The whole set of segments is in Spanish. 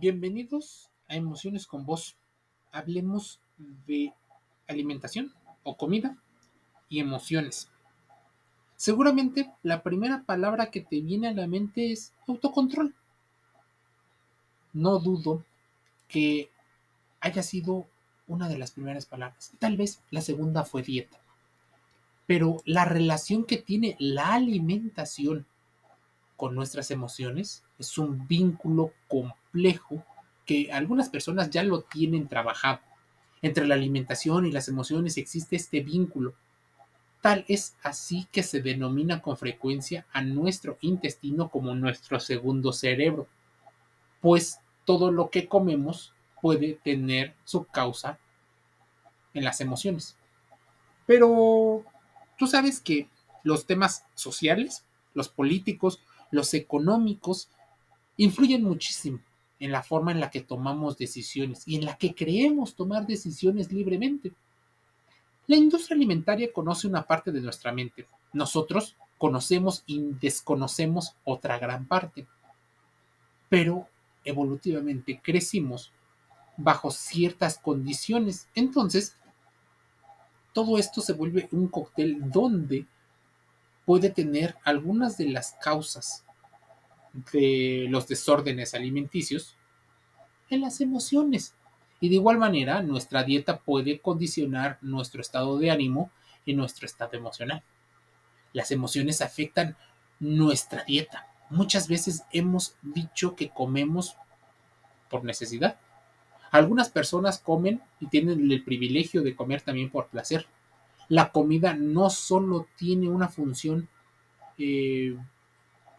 Bienvenidos a Emociones con Vos. Hablemos de alimentación o comida y emociones. Seguramente la primera palabra que te viene a la mente es autocontrol. No dudo que haya sido una de las primeras palabras. Tal vez la segunda fue dieta. Pero la relación que tiene la alimentación con nuestras emociones es un vínculo complejo que algunas personas ya lo tienen trabajado. Entre la alimentación y las emociones existe este vínculo. Tal es así que se denomina con frecuencia a nuestro intestino como nuestro segundo cerebro, pues todo lo que comemos puede tener su causa en las emociones. Pero tú sabes que los temas sociales, los políticos, los económicos, influyen muchísimo en la forma en la que tomamos decisiones y en la que creemos tomar decisiones libremente. La industria alimentaria conoce una parte de nuestra mente. Nosotros conocemos y desconocemos otra gran parte. Pero evolutivamente crecimos bajo ciertas condiciones. Entonces, todo esto se vuelve un cóctel donde puede tener algunas de las causas de los desórdenes alimenticios en las emociones. Y de igual manera, nuestra dieta puede condicionar nuestro estado de ánimo y nuestro estado emocional. Las emociones afectan nuestra dieta. Muchas veces hemos dicho que comemos por necesidad. Algunas personas comen y tienen el privilegio de comer también por placer la comida no solo tiene una función eh,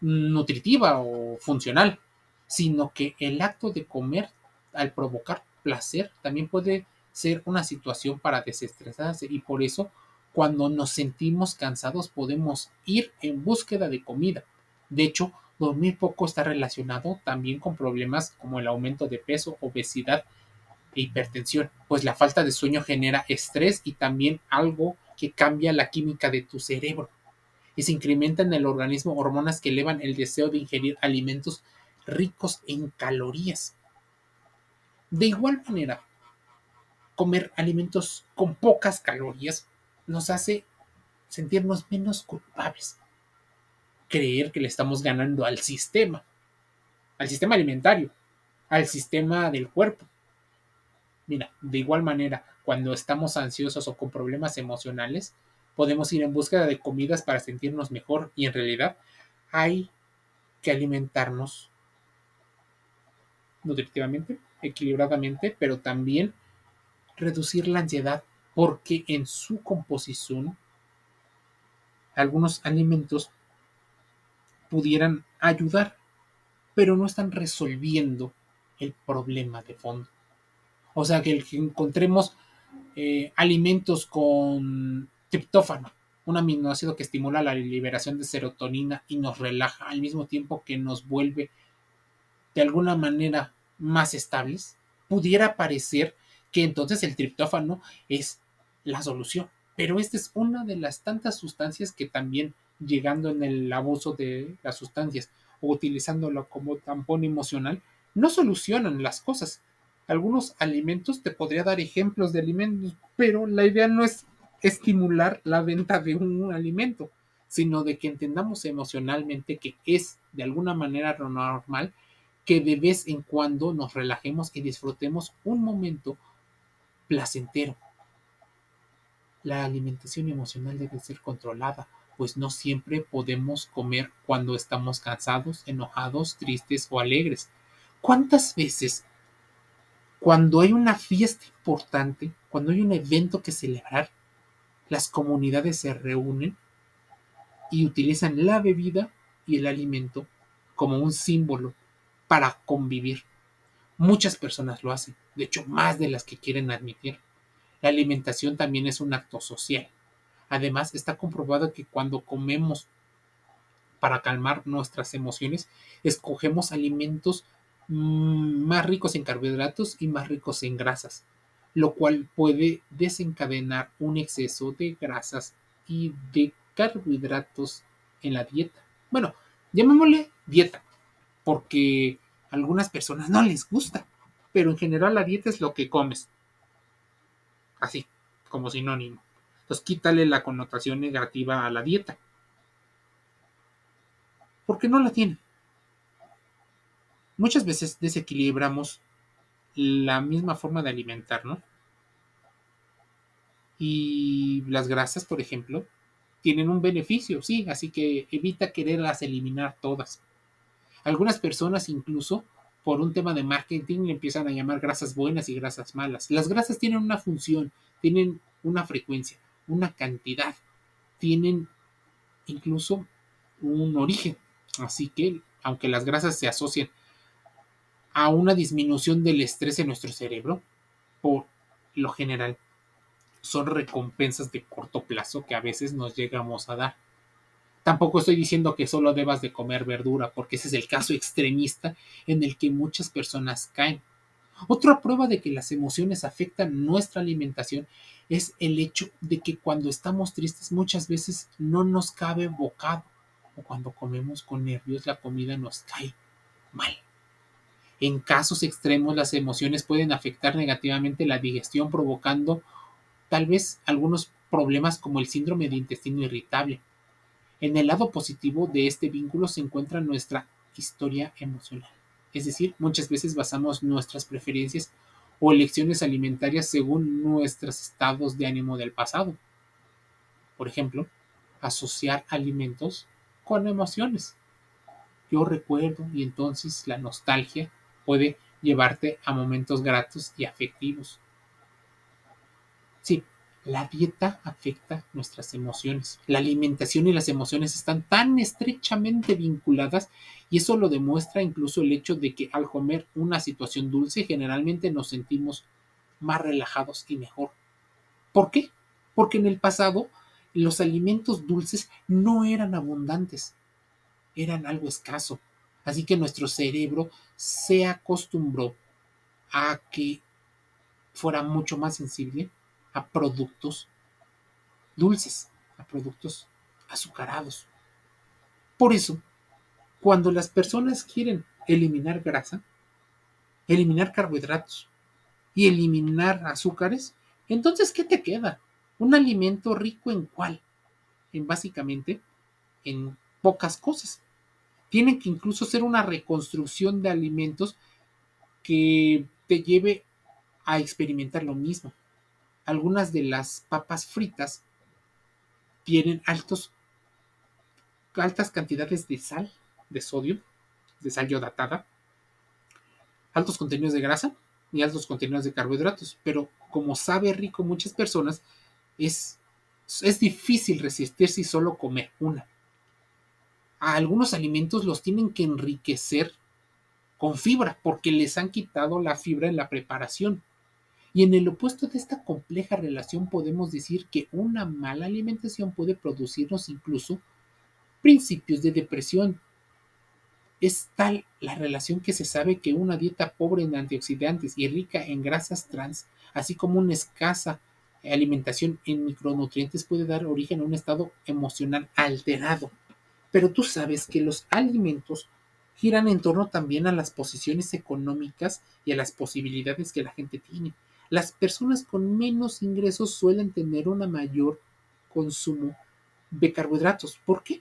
nutritiva o funcional, sino que el acto de comer al provocar placer también puede ser una situación para desestresarse y por eso cuando nos sentimos cansados podemos ir en búsqueda de comida. De hecho, dormir poco está relacionado también con problemas como el aumento de peso, obesidad e hipertensión, pues la falta de sueño genera estrés y también algo que cambia la química de tu cerebro y se incrementan en el organismo hormonas que elevan el deseo de ingerir alimentos ricos en calorías. De igual manera, comer alimentos con pocas calorías nos hace sentirnos menos culpables, creer que le estamos ganando al sistema, al sistema alimentario, al sistema del cuerpo. Mira, de igual manera, cuando estamos ansiosos o con problemas emocionales, podemos ir en búsqueda de comidas para sentirnos mejor y en realidad hay que alimentarnos nutritivamente, equilibradamente, pero también reducir la ansiedad porque en su composición algunos alimentos pudieran ayudar, pero no están resolviendo el problema de fondo. O sea, que, el que encontremos eh, alimentos con triptófano, un aminoácido que estimula la liberación de serotonina y nos relaja al mismo tiempo que nos vuelve de alguna manera más estables, pudiera parecer que entonces el triptófano es la solución. Pero esta es una de las tantas sustancias que también llegando en el abuso de las sustancias o utilizándolo como tampón emocional, no solucionan las cosas, algunos alimentos, te podría dar ejemplos de alimentos, pero la idea no es estimular la venta de un alimento, sino de que entendamos emocionalmente que es de alguna manera normal que de vez en cuando nos relajemos y disfrutemos un momento placentero. La alimentación emocional debe ser controlada, pues no siempre podemos comer cuando estamos cansados, enojados, tristes o alegres. ¿Cuántas veces cuando hay una fiesta importante, cuando hay un evento que celebrar, las comunidades se reúnen y utilizan la bebida y el alimento como un símbolo para convivir. Muchas personas lo hacen, de hecho más de las que quieren admitir. La alimentación también es un acto social. Además, está comprobado que cuando comemos para calmar nuestras emociones, escogemos alimentos Mm, más ricos en carbohidratos y más ricos en grasas, lo cual puede desencadenar un exceso de grasas y de carbohidratos en la dieta. Bueno, llamémosle dieta, porque A algunas personas no les gusta, pero en general la dieta es lo que comes. Así, como sinónimo. Entonces quítale la connotación negativa a la dieta. Porque no la tiene. Muchas veces desequilibramos la misma forma de alimentar, ¿no? Y las grasas, por ejemplo, tienen un beneficio, sí, así que evita quererlas eliminar todas. Algunas personas incluso por un tema de marketing le empiezan a llamar grasas buenas y grasas malas. Las grasas tienen una función, tienen una frecuencia, una cantidad, tienen incluso un origen. Así que, aunque las grasas se asocian a una disminución del estrés en nuestro cerebro, por lo general son recompensas de corto plazo que a veces nos llegamos a dar. Tampoco estoy diciendo que solo debas de comer verdura, porque ese es el caso extremista en el que muchas personas caen. Otra prueba de que las emociones afectan nuestra alimentación es el hecho de que cuando estamos tristes muchas veces no nos cabe bocado o cuando comemos con nervios la comida nos cae mal. En casos extremos, las emociones pueden afectar negativamente la digestión, provocando tal vez algunos problemas como el síndrome de intestino irritable. En el lado positivo de este vínculo se encuentra nuestra historia emocional. Es decir, muchas veces basamos nuestras preferencias o elecciones alimentarias según nuestros estados de ánimo del pasado. Por ejemplo, asociar alimentos con emociones. Yo recuerdo y entonces la nostalgia puede llevarte a momentos gratos y afectivos. Sí, la dieta afecta nuestras emociones. La alimentación y las emociones están tan estrechamente vinculadas y eso lo demuestra incluso el hecho de que al comer una situación dulce generalmente nos sentimos más relajados y mejor. ¿Por qué? Porque en el pasado los alimentos dulces no eran abundantes, eran algo escaso. Así que nuestro cerebro se acostumbró a que fuera mucho más sensible a productos dulces, a productos azucarados. Por eso, cuando las personas quieren eliminar grasa, eliminar carbohidratos y eliminar azúcares, entonces, ¿qué te queda? Un alimento rico en cuál? En básicamente en pocas cosas tienen que incluso ser una reconstrucción de alimentos que te lleve a experimentar lo mismo. Algunas de las papas fritas tienen altos, altas cantidades de sal, de sodio, de sal iodatada, altos contenidos de grasa y altos contenidos de carbohidratos. Pero como sabe rico muchas personas, es, es difícil resistirse y solo comer una a algunos alimentos los tienen que enriquecer con fibra porque les han quitado la fibra en la preparación. Y en el opuesto de esta compleja relación podemos decir que una mala alimentación puede producirnos incluso principios de depresión. Es tal la relación que se sabe que una dieta pobre en antioxidantes y rica en grasas trans, así como una escasa alimentación en micronutrientes puede dar origen a un estado emocional alterado. Pero tú sabes que los alimentos giran en torno también a las posiciones económicas y a las posibilidades que la gente tiene. Las personas con menos ingresos suelen tener un mayor consumo de carbohidratos. ¿Por qué?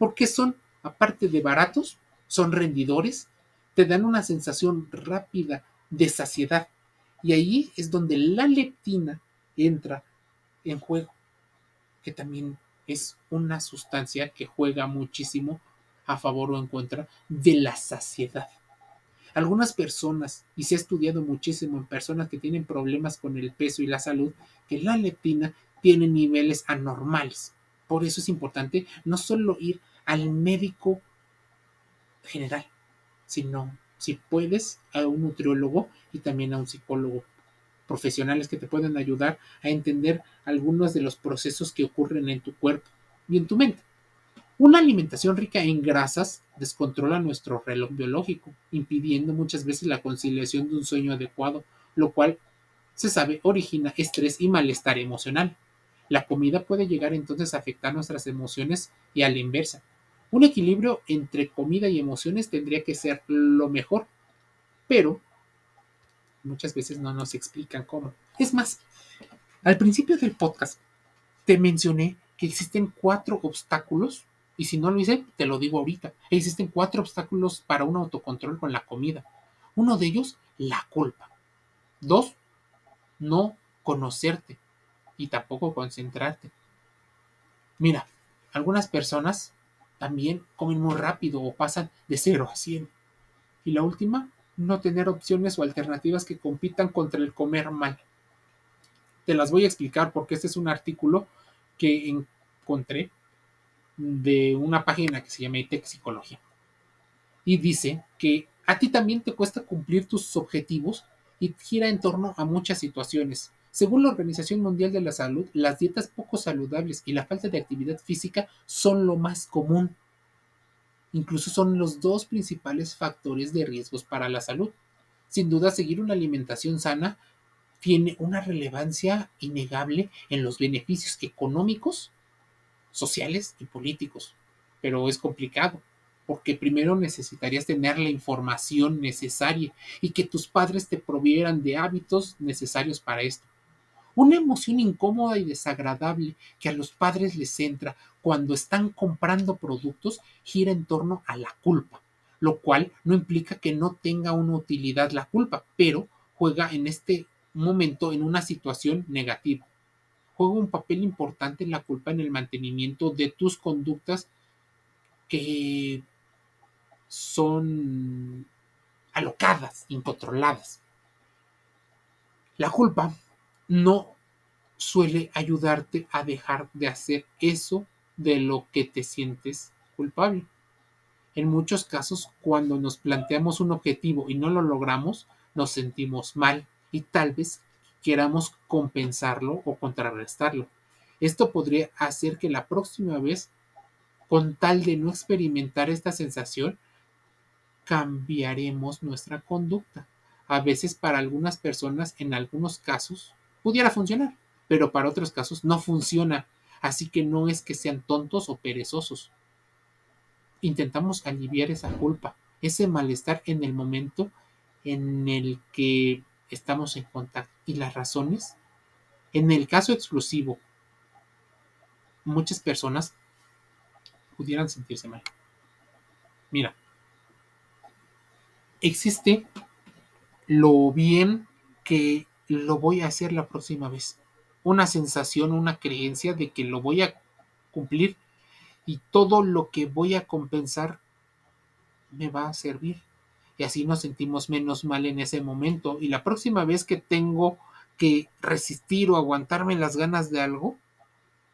Porque son, aparte de baratos, son rendidores, te dan una sensación rápida de saciedad. Y ahí es donde la leptina entra en juego, que también es una sustancia que juega muchísimo a favor o en contra de la saciedad. Algunas personas, y se ha estudiado muchísimo en personas que tienen problemas con el peso y la salud, que la leptina tiene niveles anormales. Por eso es importante no solo ir al médico general, sino, si puedes, a un nutriólogo y también a un psicólogo profesionales que te pueden ayudar a entender algunos de los procesos que ocurren en tu cuerpo y en tu mente. Una alimentación rica en grasas descontrola nuestro reloj biológico, impidiendo muchas veces la conciliación de un sueño adecuado, lo cual se sabe origina estrés y malestar emocional. La comida puede llegar entonces a afectar nuestras emociones y a la inversa. Un equilibrio entre comida y emociones tendría que ser lo mejor pero muchas veces no nos explican cómo. Es más, al principio del podcast te mencioné que existen cuatro obstáculos, y si no lo hice, te lo digo ahorita. Existen cuatro obstáculos para un autocontrol con la comida. Uno de ellos, la culpa. Dos, no conocerte y tampoco concentrarte. Mira, algunas personas también comen muy rápido o pasan de 0 a 100. Y la última, no tener opciones o alternativas que compitan contra el comer mal. Te las voy a explicar porque este es un artículo que encontré de una página que se llama ITEC Psicología. Y dice que a ti también te cuesta cumplir tus objetivos y gira en torno a muchas situaciones. Según la Organización Mundial de la Salud, las dietas poco saludables y la falta de actividad física son lo más común. Incluso son los dos principales factores de riesgos para la salud. Sin duda, seguir una alimentación sana tiene una relevancia innegable en los beneficios económicos, sociales y políticos, pero es complicado porque primero necesitarías tener la información necesaria y que tus padres te provieran de hábitos necesarios para esto. Una emoción incómoda y desagradable que a los padres les entra cuando están comprando productos gira en torno a la culpa, lo cual no implica que no tenga una utilidad la culpa, pero juega en este momento en una situación negativa. Juega un papel importante en la culpa en el mantenimiento de tus conductas que son alocadas, incontroladas. La culpa no suele ayudarte a dejar de hacer eso de lo que te sientes culpable. En muchos casos, cuando nos planteamos un objetivo y no lo logramos, nos sentimos mal y tal vez queramos compensarlo o contrarrestarlo. Esto podría hacer que la próxima vez, con tal de no experimentar esta sensación, cambiaremos nuestra conducta. A veces para algunas personas, en algunos casos, pudiera funcionar, pero para otros casos no funciona. Así que no es que sean tontos o perezosos. Intentamos aliviar esa culpa, ese malestar en el momento en el que estamos en contacto. ¿Y las razones? En el caso exclusivo, muchas personas pudieran sentirse mal. Mira, existe lo bien que lo voy a hacer la próxima vez. Una sensación, una creencia de que lo voy a cumplir y todo lo que voy a compensar me va a servir. Y así nos sentimos menos mal en ese momento. Y la próxima vez que tengo que resistir o aguantarme las ganas de algo,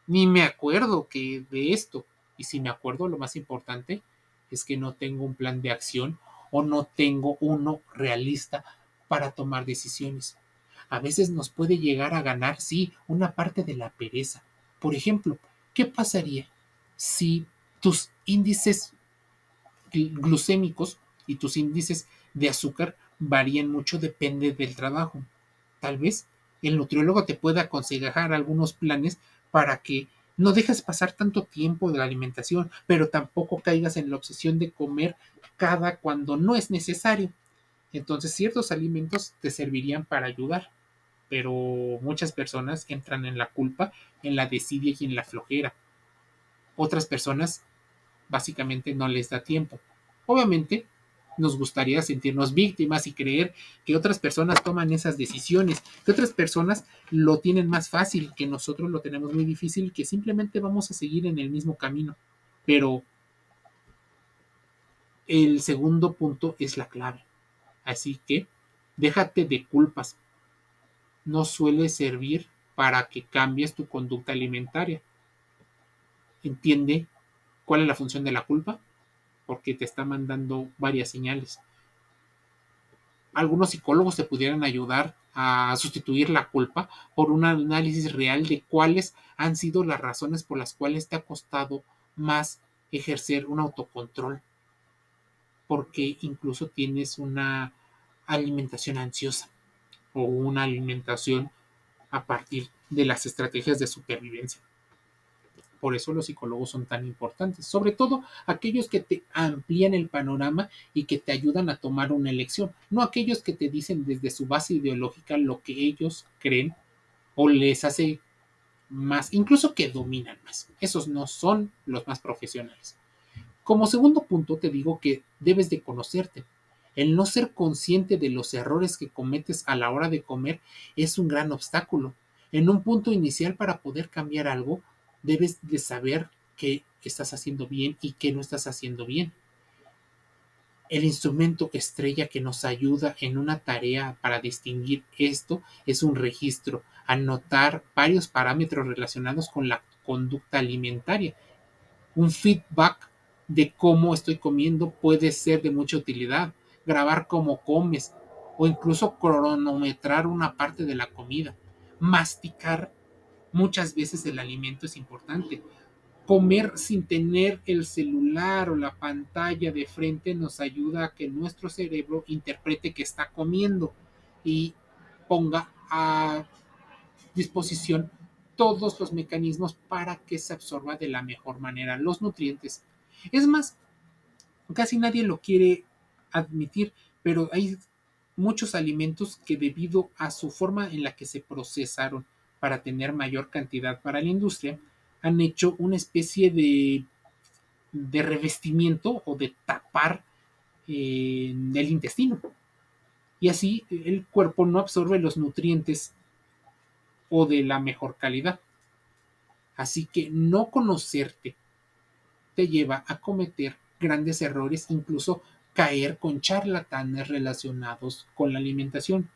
ni me acuerdo que de esto. Y si me acuerdo, lo más importante es que no tengo un plan de acción o no tengo uno realista para tomar decisiones. A veces nos puede llegar a ganar, sí, una parte de la pereza. Por ejemplo, ¿qué pasaría si tus índices glucémicos y tus índices de azúcar varían mucho, depende del trabajo? Tal vez el nutriólogo te pueda aconsejar algunos planes para que no dejes pasar tanto tiempo de la alimentación, pero tampoco caigas en la obsesión de comer cada cuando no es necesario. Entonces ciertos alimentos te servirían para ayudar, pero muchas personas entran en la culpa, en la desidia y en la flojera. Otras personas básicamente no les da tiempo. Obviamente nos gustaría sentirnos víctimas y creer que otras personas toman esas decisiones, que otras personas lo tienen más fácil, que nosotros lo tenemos muy difícil, que simplemente vamos a seguir en el mismo camino. Pero el segundo punto es la clave. Así que déjate de culpas. No suele servir para que cambies tu conducta alimentaria. Entiende cuál es la función de la culpa porque te está mandando varias señales. Algunos psicólogos te pudieran ayudar a sustituir la culpa por un análisis real de cuáles han sido las razones por las cuales te ha costado más ejercer un autocontrol. Porque incluso tienes una alimentación ansiosa o una alimentación a partir de las estrategias de supervivencia. Por eso los psicólogos son tan importantes, sobre todo aquellos que te amplían el panorama y que te ayudan a tomar una elección, no aquellos que te dicen desde su base ideológica lo que ellos creen o les hace más, incluso que dominan más. Esos no son los más profesionales. Como segundo punto, te digo que debes de conocerte. El no ser consciente de los errores que cometes a la hora de comer es un gran obstáculo. En un punto inicial para poder cambiar algo, debes de saber qué estás haciendo bien y qué no estás haciendo bien. El instrumento estrella que nos ayuda en una tarea para distinguir esto es un registro, anotar varios parámetros relacionados con la conducta alimentaria. Un feedback de cómo estoy comiendo puede ser de mucha utilidad. Grabar cómo comes o incluso cronometrar una parte de la comida. Masticar muchas veces el alimento es importante. Comer sin tener el celular o la pantalla de frente nos ayuda a que nuestro cerebro interprete que está comiendo y ponga a disposición todos los mecanismos para que se absorba de la mejor manera los nutrientes. Es más, casi nadie lo quiere admitir, pero hay muchos alimentos que debido a su forma en la que se procesaron para tener mayor cantidad para la industria, han hecho una especie de, de revestimiento o de tapar eh, el intestino. Y así el cuerpo no absorbe los nutrientes o de la mejor calidad. Así que no conocerte te lleva a cometer grandes errores, incluso caer con charlatanes relacionados con la alimentación.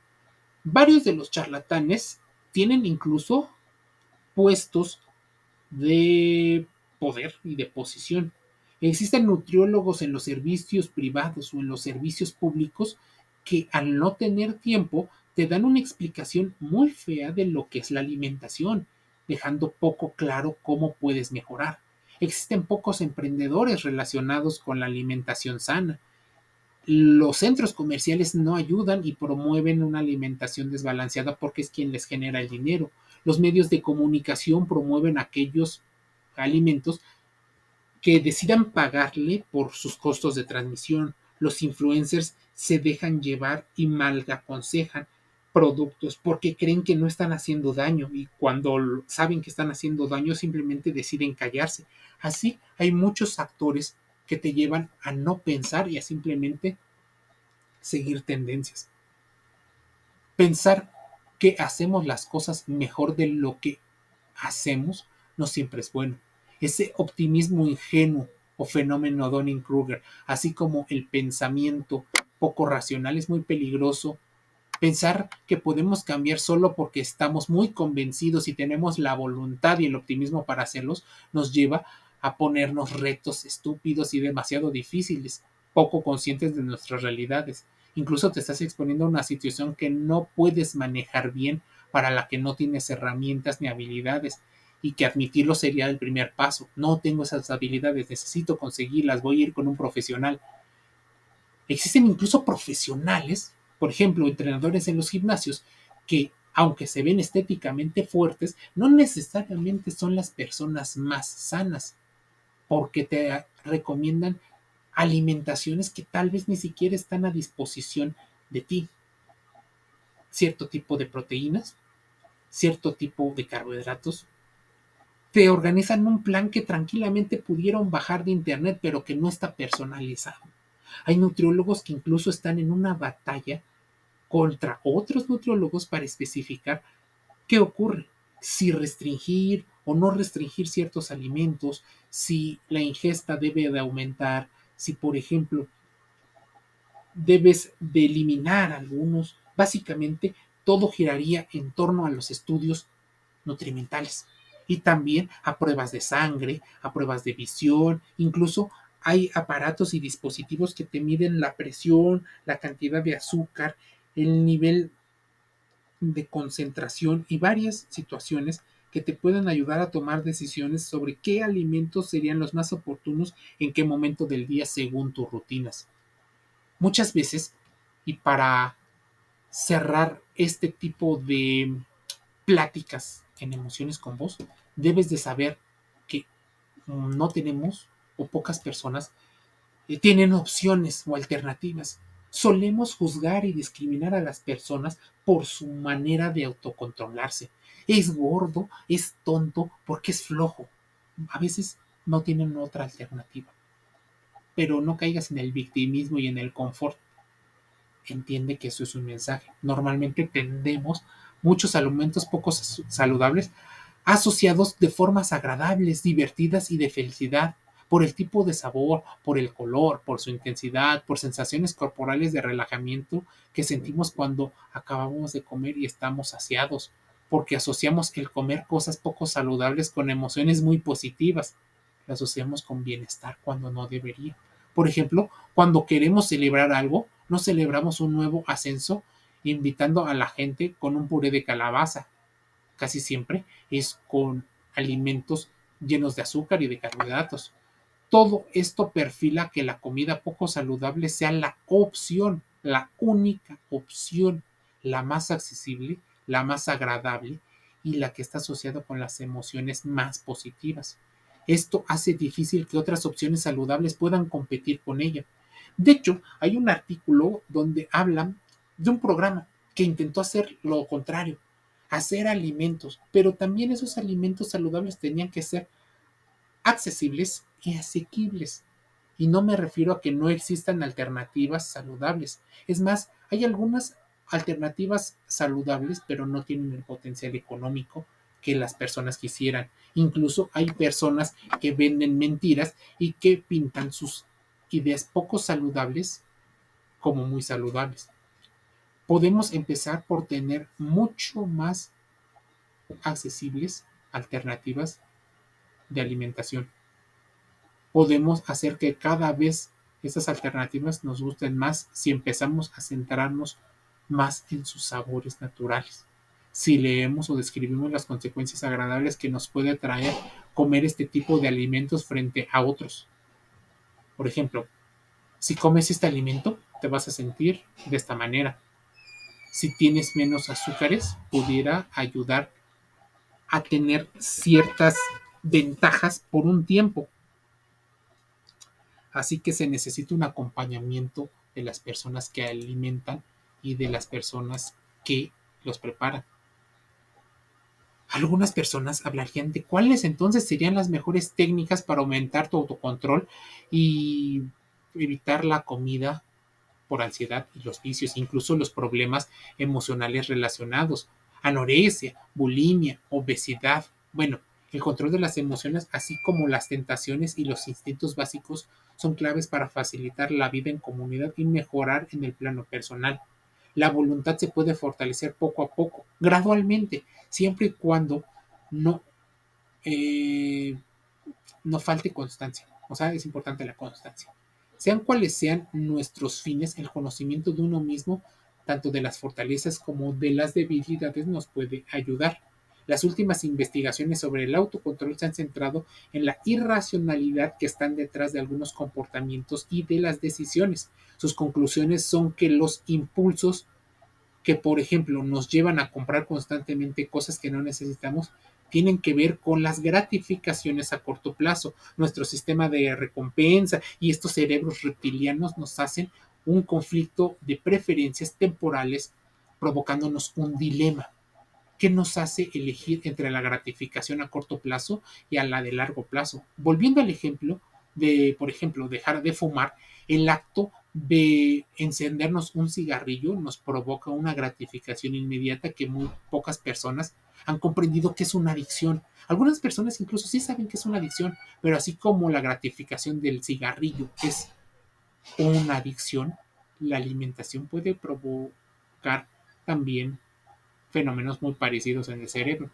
Varios de los charlatanes tienen incluso puestos de poder y de posición. Existen nutriólogos en los servicios privados o en los servicios públicos que al no tener tiempo te dan una explicación muy fea de lo que es la alimentación, dejando poco claro cómo puedes mejorar. Existen pocos emprendedores relacionados con la alimentación sana. Los centros comerciales no ayudan y promueven una alimentación desbalanceada porque es quien les genera el dinero. Los medios de comunicación promueven aquellos alimentos que decidan pagarle por sus costos de transmisión. Los influencers se dejan llevar y mal aconsejan productos porque creen que no están haciendo daño y cuando saben que están haciendo daño simplemente deciden callarse. Así hay muchos actores que te llevan a no pensar y a simplemente seguir tendencias. Pensar que hacemos las cosas mejor de lo que hacemos no siempre es bueno. Ese optimismo ingenuo o fenómeno Donning-Kruger, así como el pensamiento poco racional, es muy peligroso Pensar que podemos cambiar solo porque estamos muy convencidos y tenemos la voluntad y el optimismo para hacerlos nos lleva a ponernos retos estúpidos y demasiado difíciles, poco conscientes de nuestras realidades. Incluso te estás exponiendo a una situación que no puedes manejar bien, para la que no tienes herramientas ni habilidades, y que admitirlo sería el primer paso. No tengo esas habilidades, necesito conseguirlas, voy a ir con un profesional. Existen incluso profesionales por ejemplo, entrenadores en los gimnasios que, aunque se ven estéticamente fuertes, no necesariamente son las personas más sanas, porque te recomiendan alimentaciones que tal vez ni siquiera están a disposición de ti. Cierto tipo de proteínas, cierto tipo de carbohidratos. Te organizan un plan que tranquilamente pudieron bajar de internet, pero que no está personalizado. Hay nutriólogos que incluso están en una batalla contra otros nutriólogos para especificar qué ocurre, si restringir o no restringir ciertos alimentos, si la ingesta debe de aumentar, si por ejemplo debes de eliminar algunos. Básicamente todo giraría en torno a los estudios nutrimentales y también a pruebas de sangre, a pruebas de visión, incluso hay aparatos y dispositivos que te miden la presión, la cantidad de azúcar el nivel de concentración y varias situaciones que te pueden ayudar a tomar decisiones sobre qué alimentos serían los más oportunos en qué momento del día según tus rutinas. Muchas veces, y para cerrar este tipo de pláticas en emociones con vos, debes de saber que no tenemos o pocas personas eh, tienen opciones o alternativas. Solemos juzgar y discriminar a las personas por su manera de autocontrolarse. Es gordo, es tonto, porque es flojo. A veces no tienen otra alternativa. Pero no caigas en el victimismo y en el confort. Entiende que eso es un mensaje. Normalmente tendemos muchos alimentos poco saludables asociados de formas agradables, divertidas y de felicidad, por el tipo de sabor, por el color, por su intensidad, por sensaciones corporales de relajamiento que sentimos cuando acabamos de comer y estamos saciados, porque asociamos el comer cosas poco saludables con emociones muy positivas. Lo asociamos con bienestar cuando no debería. Por ejemplo, cuando queremos celebrar algo, no celebramos un nuevo ascenso invitando a la gente con un puré de calabaza. Casi siempre es con alimentos llenos de azúcar y de carbohidratos. Todo esto perfila que la comida poco saludable sea la opción, la única opción, la más accesible, la más agradable y la que está asociada con las emociones más positivas. Esto hace difícil que otras opciones saludables puedan competir con ella. De hecho, hay un artículo donde hablan de un programa que intentó hacer lo contrario, hacer alimentos, pero también esos alimentos saludables tenían que ser accesibles y asequibles. Y no me refiero a que no existan alternativas saludables. Es más, hay algunas alternativas saludables, pero no tienen el potencial económico que las personas quisieran. Incluso hay personas que venden mentiras y que pintan sus ideas poco saludables como muy saludables. Podemos empezar por tener mucho más accesibles alternativas de alimentación. Podemos hacer que cada vez esas alternativas nos gusten más si empezamos a centrarnos más en sus sabores naturales. Si leemos o describimos las consecuencias agradables que nos puede traer comer este tipo de alimentos frente a otros. Por ejemplo, si comes este alimento, te vas a sentir de esta manera. Si tienes menos azúcares, pudiera ayudar a tener ciertas ventajas por un tiempo. Así que se necesita un acompañamiento de las personas que alimentan y de las personas que los preparan. Algunas personas hablarían de cuáles entonces serían las mejores técnicas para aumentar tu autocontrol y evitar la comida por ansiedad y los vicios, incluso los problemas emocionales relacionados, anorexia, bulimia, obesidad. Bueno, el control de las emociones, así como las tentaciones y los instintos básicos, son claves para facilitar la vida en comunidad y mejorar en el plano personal. La voluntad se puede fortalecer poco a poco, gradualmente, siempre y cuando no, eh, no falte constancia. O sea, es importante la constancia. Sean cuales sean nuestros fines, el conocimiento de uno mismo, tanto de las fortalezas como de las debilidades, nos puede ayudar. Las últimas investigaciones sobre el autocontrol se han centrado en la irracionalidad que están detrás de algunos comportamientos y de las decisiones. Sus conclusiones son que los impulsos que, por ejemplo, nos llevan a comprar constantemente cosas que no necesitamos, tienen que ver con las gratificaciones a corto plazo. Nuestro sistema de recompensa y estos cerebros reptilianos nos hacen un conflicto de preferencias temporales provocándonos un dilema que nos hace elegir entre la gratificación a corto plazo y a la de largo plazo. Volviendo al ejemplo de, por ejemplo, dejar de fumar, el acto de encendernos un cigarrillo nos provoca una gratificación inmediata que muy pocas personas han comprendido que es una adicción. Algunas personas incluso sí saben que es una adicción, pero así como la gratificación del cigarrillo es una adicción, la alimentación puede provocar también fenómenos muy parecidos en el cerebro.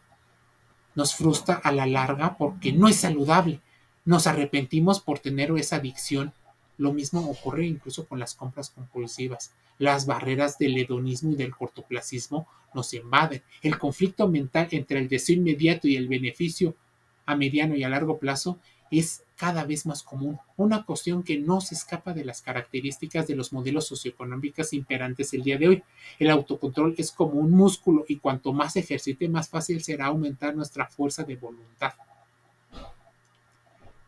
Nos frustra a la larga porque no es saludable. Nos arrepentimos por tener esa adicción. Lo mismo ocurre incluso con las compras compulsivas. Las barreras del hedonismo y del cortoplacismo nos invaden. El conflicto mental entre el deseo inmediato y el beneficio a mediano y a largo plazo es cada vez más común, una cuestión que no se escapa de las características de los modelos socioeconómicos imperantes el día de hoy. El autocontrol es como un músculo y cuanto más ejercite, más fácil será aumentar nuestra fuerza de voluntad.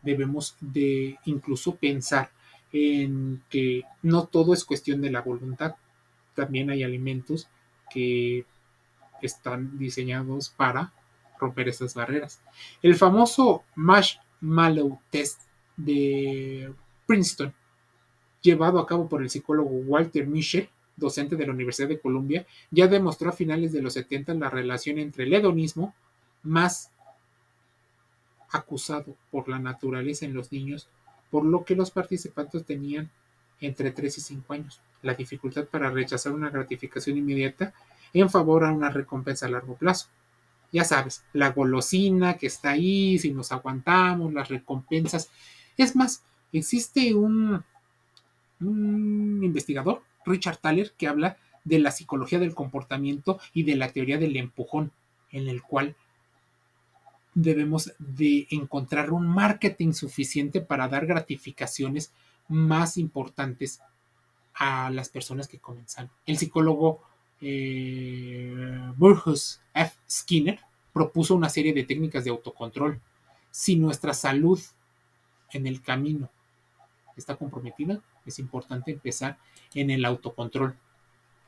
debemos de incluso pensar en que no todo es cuestión de la voluntad. También hay alimentos que están diseñados para romper esas barreras. El famoso Marshmallow Test de Princeton, llevado a cabo por el psicólogo Walter Mischel, docente de la Universidad de Columbia, ya demostró a finales de los 70 la relación entre el hedonismo, más acusado por la naturaleza en los niños, por lo que los participantes tenían entre 3 y 5 años, la dificultad para rechazar una gratificación inmediata en favor a una recompensa a largo plazo. Ya sabes, la golosina que está ahí, si nos aguantamos, las recompensas. Es más, existe un, investigador, Richard Thaler, que habla de la psicología del comportamiento y de la teoría del empujón, en el cual debemos de encontrar un marketing suficiente para dar gratificaciones más importantes a las personas que comienzan. El psicólogo eh, Burgess F. Skinner propuso una serie de técnicas de autocontrol. Si nuestra salud en el camino está comprometida, es importante empezar en el autocontrol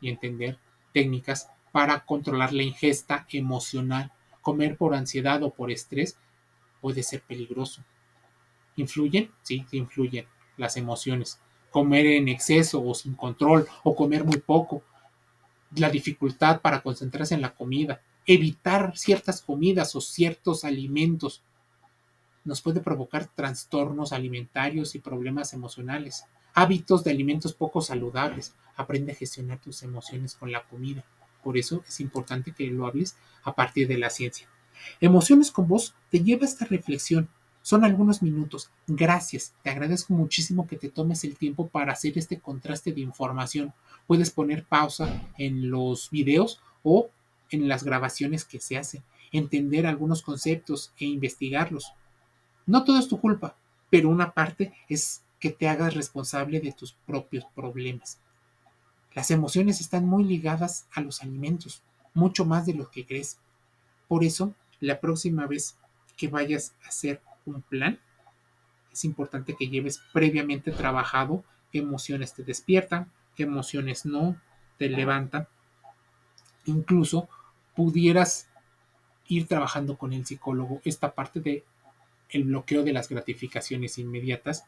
y entender técnicas para controlar la ingesta emocional. Comer por ansiedad o por estrés puede ser peligroso. ¿Influyen? Sí, influyen las emociones. Comer en exceso o sin control o comer muy poco. La dificultad para concentrarse en la comida. Evitar ciertas comidas o ciertos alimentos nos puede provocar trastornos alimentarios y problemas emocionales. Hábitos de alimentos poco saludables. Aprende a gestionar tus emociones con la comida. Por eso es importante que lo hables a partir de la ciencia. Emociones con vos te lleva a esta reflexión. Son algunos minutos. Gracias. Te agradezco muchísimo que te tomes el tiempo para hacer este contraste de información. Puedes poner pausa en los videos o en las grabaciones que se hacen. Entender algunos conceptos e investigarlos. No todo es tu culpa, pero una parte es que te hagas responsable de tus propios problemas. Las emociones están muy ligadas a los alimentos, mucho más de lo que crees. Por eso, la próxima vez que vayas a hacer un plan, es importante que lleves previamente trabajado qué emociones te despiertan, qué emociones no te levantan. Incluso pudieras ir trabajando con el psicólogo esta parte de el bloqueo de las gratificaciones inmediatas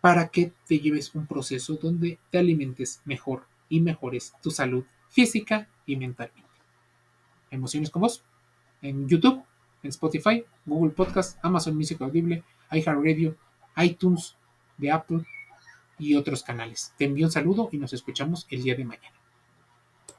para que te lleves un proceso donde te alimentes mejor y mejores tu salud física y mentalmente. Emociones con vos en YouTube, en Spotify, Google Podcast, Amazon Music Audible, iHeartRadio, iTunes de Apple y otros canales. Te envío un saludo y nos escuchamos el día de mañana.